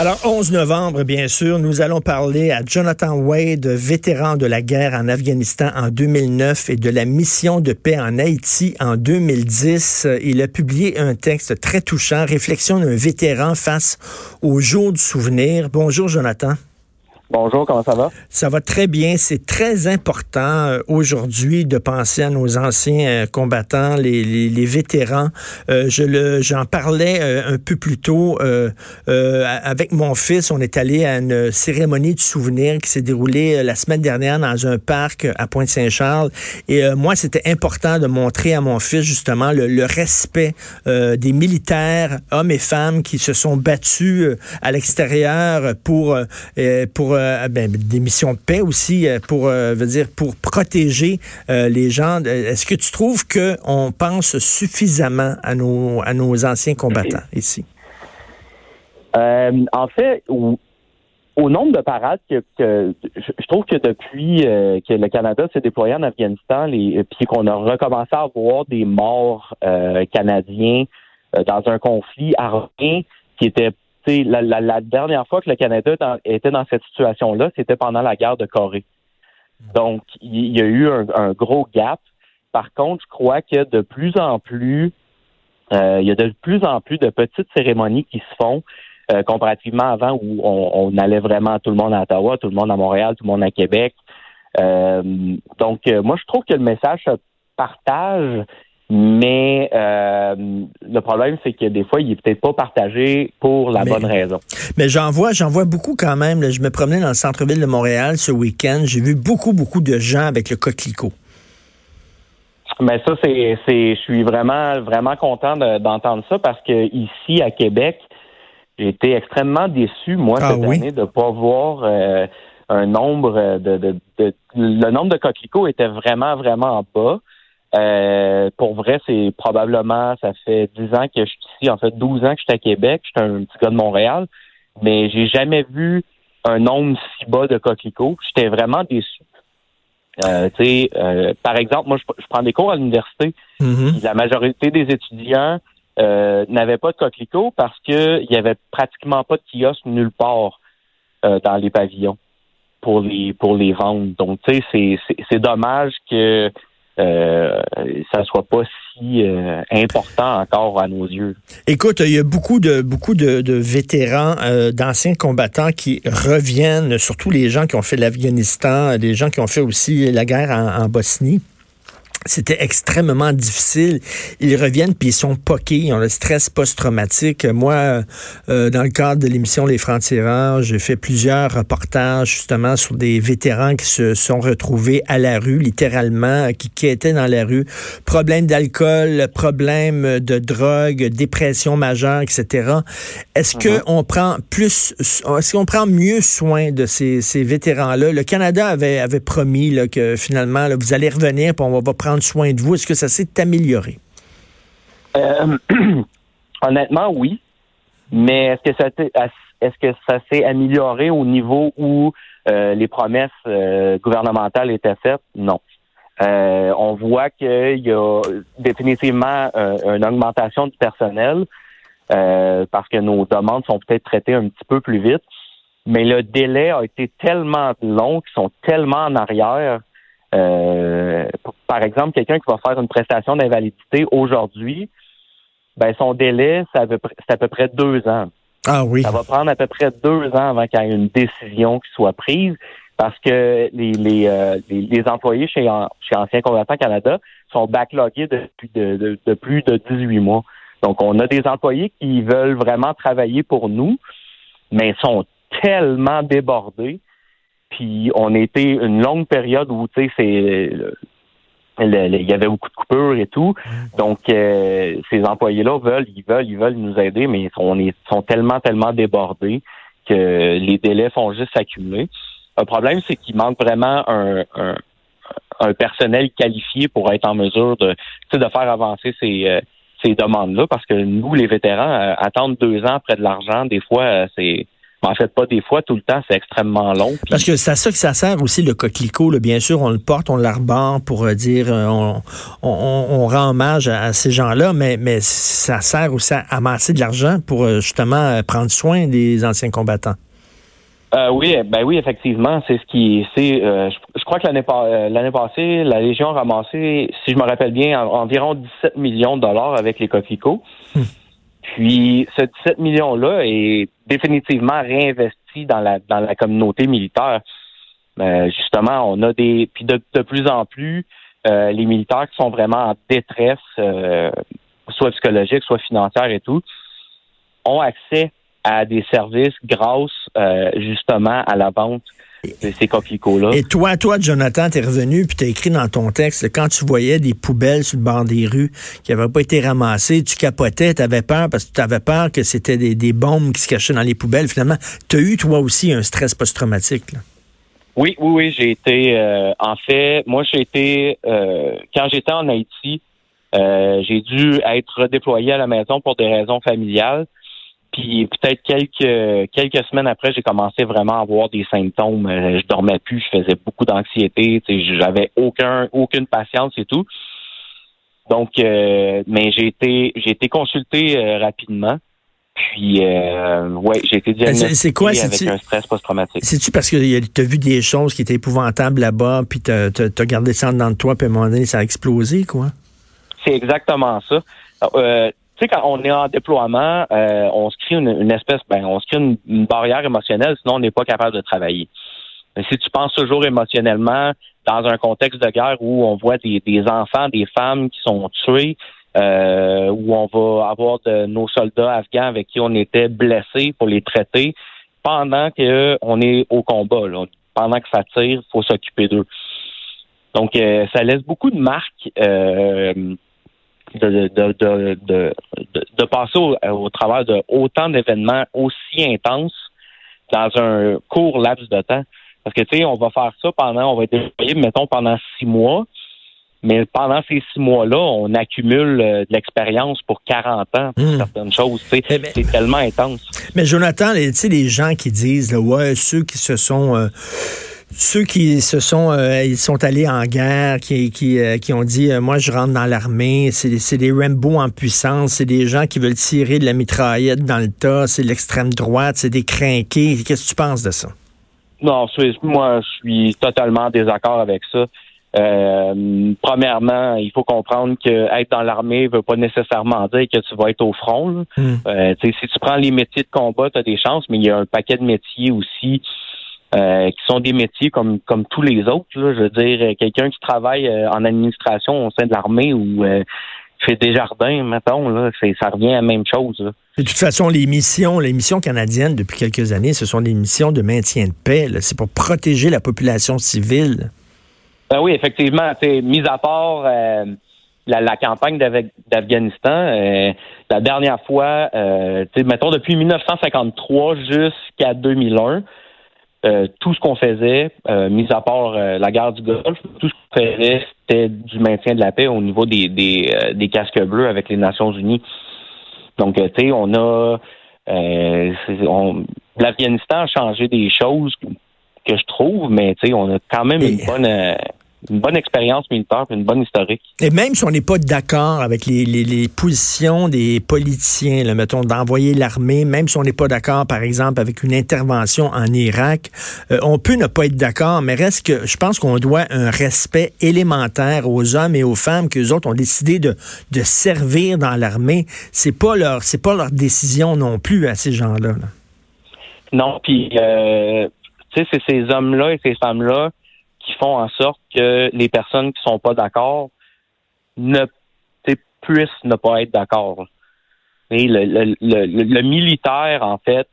Alors, 11 novembre, bien sûr, nous allons parler à Jonathan Wade, vétéran de la guerre en Afghanistan en 2009 et de la mission de paix en Haïti en 2010. Il a publié un texte très touchant, Réflexion d'un vétéran face au jour du souvenir. Bonjour, Jonathan. Bonjour, comment ça va? Ça va très bien. C'est très important euh, aujourd'hui de penser à nos anciens euh, combattants, les, les, les vétérans. Euh, je le, j'en parlais un peu plus tôt avec mon fils. On est allé à une cérémonie de souvenir qui s'est déroulée la semaine dernière dans un parc à Pointe-Saint-Charles. Et moi, c'était important de montrer à mon fils justement le, le respect des militaires, hommes et femmes, qui se sont battus à l'extérieur pour pour euh, ben, des missions de paix aussi euh, pour euh, veut dire pour protéger les gens. Est-ce que tu trouves que on pense suffisamment à nos à nos anciens combattants ici? en fait, au, nombre de parades que, je, trouve que depuis que le Canada s'est déployé en Afghanistan, les, puis qu'on a recommencé à voir des morts canadiens dans un conflit armé qui était la, dernière fois que le Canada était dans cette situation-là, c'était pendant la guerre de Corée. Donc, il y a eu un, gros gap. Par contre, je crois que de plus en plus, euh, il y a de plus en plus de petites cérémonies qui se font euh, comparativement avant où on, allait vraiment tout le monde à Ottawa, tout le monde à Montréal, tout le monde à Québec. Euh, donc, moi, je trouve que le message se partage mais euh, le problème, c'est que des fois, il est peut-être pas partagé pour la bonne raison. Mais j'en vois, j'en vois beaucoup quand même. je me promenais dans le centre-ville de Montréal ce week-end. J'ai vu beaucoup, beaucoup de gens avec le coquelicot. Mais ça, c'est, c'est, je suis vraiment, vraiment content d'entendre ça parce que ici à Québec, j'ai été extrêmement déçu moi ah cette année de pas voir euh, un nombre de, de, de, le nombre de coquelicots était vraiment, vraiment bas. Euh, pour vrai, c'est probablement, ça fait 10 ans que je suis ici, en fait 12 ans que je suis à Québec, je suis un petit gars de Montréal, mais j'ai jamais vu un nombre si bas de coquelicots. J'étais vraiment déçu. Euh, euh, par exemple, moi, je, prends des cours à l'université. Mm-hmm. La majorité des étudiants euh, n'avaient pas de coquelicots parce qu'il y avait pratiquement pas de kiosque nulle part euh, dans les pavillons pour les pour les vendre. Donc, tu sais, c'est dommage que euh, ça soit pas si euh, important encore à nos yeux. Écoute, il y a beaucoup de beaucoup de, vétérans, euh, d'anciens combattants qui reviennent, surtout les gens qui ont fait l'Afghanistan, les gens qui ont fait aussi la guerre en Bosnie. C'était extrêmement difficile. Ils reviennent puis ils sont poqués, ils ont le stress post-traumatique. Moi, euh, dans le cadre de l'émission Les Francs-Tireurs, j'ai fait plusieurs reportages justement sur des vétérans qui se sont retrouvés à la rue, littéralement, qui, qui étaient dans la rue. Problème d'alcool, problème de drogue, dépression majeure, etc. Est-ce qu'on uh-huh. prend plus, est-ce qu'on prend mieux soin de ces, ces vétérans-là? Le Canada avait, avait promis là, que finalement, là, vous allez revenir, puis on va prendre soin de vous? Est-ce que ça s'est amélioré? Euh, honnêtement, oui. Mais est-ce que ça s'est amélioré au niveau où euh, les promesses euh, gouvernementales étaient faites? Non. on voit qu'il y a définitivement une augmentation du personnel parce que nos demandes sont peut-être traitées un petit peu plus vite. Mais le délai a été tellement long qu'ils sont tellement en arrière par exemple, quelqu'un qui va faire une prestation d'invalidité aujourd'hui, ben son délai, c'est à, peu près deux ans. Ah oui. Ça va prendre à peu près deux ans avant qu'il y ait une décision qui soit prise parce que les, les, euh, les, employés chez, chez Anciens Combattants Canada sont backloggés depuis de, de, plus de 18 mois. Donc, on a des employés qui veulent vraiment travailler pour nous, mais sont tellement débordés puis on était une longue période où tu sais c'est il y avait beaucoup de coupures et tout. Donc euh, ces employés-là veulent, ils veulent, ils veulent nous aider, mais on est sont tellement, tellement débordés que les délais font juste s'accumuler. Le problème, c'est qu'il manque vraiment un, un, personnel qualifié pour être en mesure de, de faire avancer ces, euh, ces demandes-là, parce que nous, les vétérans, euh, attendre deux ans près de l'argent, des fois, c'est en fait, pas des fois, tout le temps, c'est extrêmement long. Parce que c'est à ça que ça sert aussi le coquelicot. Bien sûr, on le porte, on l'arbore pour euh, dire euh, on, on, rend hommage à, ces gens-là, mais, mais ça sert aussi à amasser de l'argent pour euh, justement prendre soin des anciens combattants. oui, ben oui, effectivement, c'est ce qui, c'est, je, crois que l'année, l'année passée, la Légion a ramassé, si je me rappelle bien, environ 17 millions de dollars avec les coquelicots. Hum. Puis ce 17 millions-là est définitivement réinvesti dans la dans la communauté militaire. Euh, justement, on a des puis de, plus en plus euh, les militaires qui sont vraiment en détresse, euh, soit psychologique, soit financière et tout, ont accès à des services grâce justement à la vente ces coquelicots-là. Et toi, toi, Jonathan, t'es revenu puis t'as écrit dans ton texte quand tu voyais des poubelles sur le bord des rues qui n'avaient pas été ramassées, tu capotais, t'avais peur parce que tu avais peur que c'était des, bombes qui se cachaient dans les poubelles. Finalement, t'as eu toi aussi un stress post-traumatique. Oui, oui, oui, j'ai été. Euh, en fait, moi, j'ai été euh, quand j'étais en Haïti, euh, j'ai dû être redéployé à la maison pour des raisons familiales. Puis peut-être quelques quelques semaines après, j'ai commencé vraiment à avoir des symptômes. Euh, je dormais plus, je faisais beaucoup d'anxiété, j'avais aucun aucune patience et tout. Donc, euh, mais j'ai été j'ai été consulté euh, rapidement. Puis, euh, ouais, j'ai été diagnostiqué c'est quoi, avec un stress post-traumatique. C'est-tu parce que tu as vu des choses qui étaient épouvantables là-bas, puis tu as, gardé ça dans toi, puis à un moment donné, ça a explosé, quoi? C'est exactement ça. Euh, tu sais, quand on est en déploiement, euh, on se crée une, espèce, ben, on se crée une, barrière émotionnelle, sinon on n'est pas capable de travailler. Si tu penses toujours émotionnellement dans un contexte de guerre où on voit des, enfants, des femmes qui sont tués, euh, où on va avoir de nos soldats afghans avec qui on était blessés pour les traiter pendant qu'on est au combat. Là. Pendant que ça tire, il faut s'occuper d'eux. Donc, euh, ça laisse beaucoup de marques de, de, de, de, passer au, travers de autant d'événements aussi intenses dans un court laps de temps. Parce que, tu sais, on va faire ça pendant, on va être déployé, mettons, pendant six mois. Mais pendant ces six mois-là, on accumule euh, de l'expérience pour 40 ans pour hmm. certaines choses. Eh ben, c'est tellement intense. Mais Jonathan, tu sais, les gens qui disent, là, ouais, ceux qui se sont... Euh, ceux qui se sont euh, ils sont allés en guerre, qui, qui, euh, qui ont dit euh, moi je rentre dans l'armée, c'est des Rambo en puissance, c'est des gens qui veulent tirer de la mitraillette dans le tas, c'est l'extrême droite, c'est des crinqués. Qu'est-ce que tu penses de ça? Non, moi je suis totalement en désaccord avec ça. premièrement, il faut comprendre que être dans l'armée veut pas nécessairement dire que tu vas être au front. Hmm. si tu prends les métiers de combat, tu as des chances, mais il y a un paquet de métiers aussi euh, qui sont des métiers comme comme tous les autres. Là. Je veux dire, euh, quelqu'un qui travaille euh, en administration au sein de l'armée ou fait des jardins, mettons, là, ça revient à la même chose. De toute façon, les missions, les missions canadiennes depuis quelques années, ce sont des missions de maintien de paix. C'est pour protéger la population civile. Ben oui, effectivement. Mis à part la, la, campagne d'Afghanistan, la dernière fois, mettons depuis 1953 jusqu'à 2001, euh, tout ce qu'on faisait, euh, mis à part euh, la guerre du Golfe, tout ce qu'on faisait, c'était du maintien de la paix au niveau des, des, des casques bleus avec les Nations Unies. Donc, tu sais, on a l'Afghanistan a changé des choses que je trouve, mais tu sais, on a quand même une bonne une bonne expérience militaire une bonne historique. Et même si on n'est pas d'accord avec les, les, positions des politiciens, là, mettons, d'envoyer l'armée, même si on n'est pas d'accord, par exemple, avec une intervention en Irak, euh, on peut ne pas être d'accord, mais reste que je pense qu'on doit un respect élémentaire aux hommes et aux femmes que les autres ont décidé de, de servir dans l'armée. C'est pas leur c'est pas leur décision non plus à ces gens-là. Non, puis euh, tu sais, c'est ces hommes-là et ces femmes-là qui font en sorte que les personnes qui sont pas d'accord ne puissent ne pas être d'accord. Le, le, le, militaire, en fait,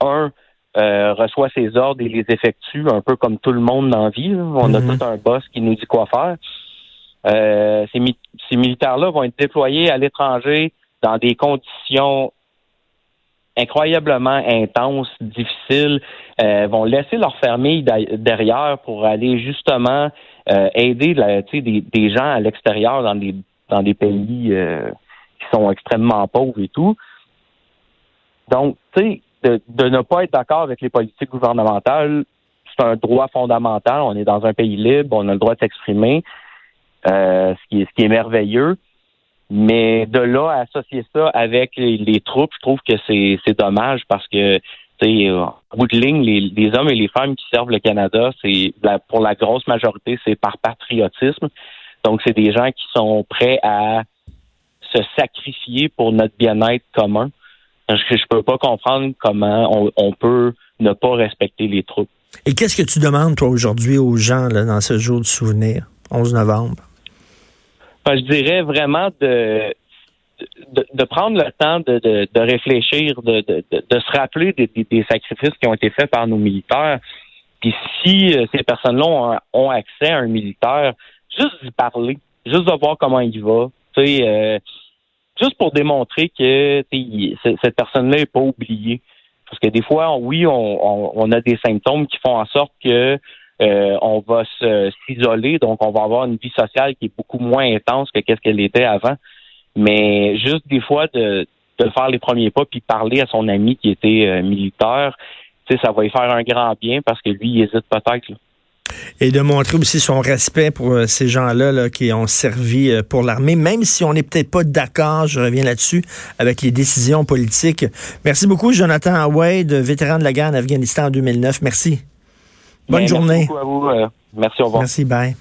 un, euh, reçoit ses ordres et les effectue un peu comme tout le monde dans la vie. On a mm-hmm. tout un boss qui nous dit quoi faire. Euh, ces, ces militaires-là vont être déployés à l'étranger dans des conditions incroyablement intenses, difficiles, euh, vont laisser leur famille derrière pour aller justement euh, aider des, gens à l'extérieur dans des dans des pays euh, qui sont extrêmement pauvres et tout. Donc, tu sais, de, ne pas être d'accord avec les politiques gouvernementales, c'est un droit fondamental. On est dans un pays libre, on a le droit de s'exprimer, euh, ce qui est merveilleux. Mais de là à associer ça avec les, troupes, je trouve que c'est dommage parce que en bout de ligne, les, hommes et les femmes qui servent le Canada, c'est pour la grosse majorité, c'est par patriotisme. Donc, c'est des gens qui sont prêts à se sacrifier pour notre bien-être commun. Je peux pas comprendre comment on, peut ne pas respecter les troupes. Et qu'est-ce que tu demandes, toi, aujourd'hui, aux gens là, dans ce jour du souvenir, 11 novembre? Je dirais vraiment de, de, prendre le temps de, de, réfléchir, de, de, se rappeler des, des, sacrifices qui ont été faits par nos militaires. Puis si euh, ces personnes-là ont, accès à un militaire, juste d'y parler, juste de voir comment il va, euh, juste pour démontrer que cette personne-là n'est pas oubliée. Parce que des fois, oui, on, on, a des symptômes qui font en sorte que euh, on va s'isoler, donc on va avoir une vie sociale qui est beaucoup moins intense que qu'est-ce qu'elle était avant. Mais juste des fois de, de faire les premiers pas puis parler à son ami qui était euh, militaire, ça va lui faire un grand bien parce que lui, il hésite peut-être. Et de montrer aussi son respect pour euh, ces gens-là qui ont servi pour l'armée, même si on n'est peut-être pas d'accord, je reviens là-dessus, avec les décisions politiques. Merci beaucoup, Jonathan Wade, vétéran de la guerre en Afghanistan en 2009. Merci. Bonne journée. Merci beaucoup à vous. merci, au revoir. Merci, bye.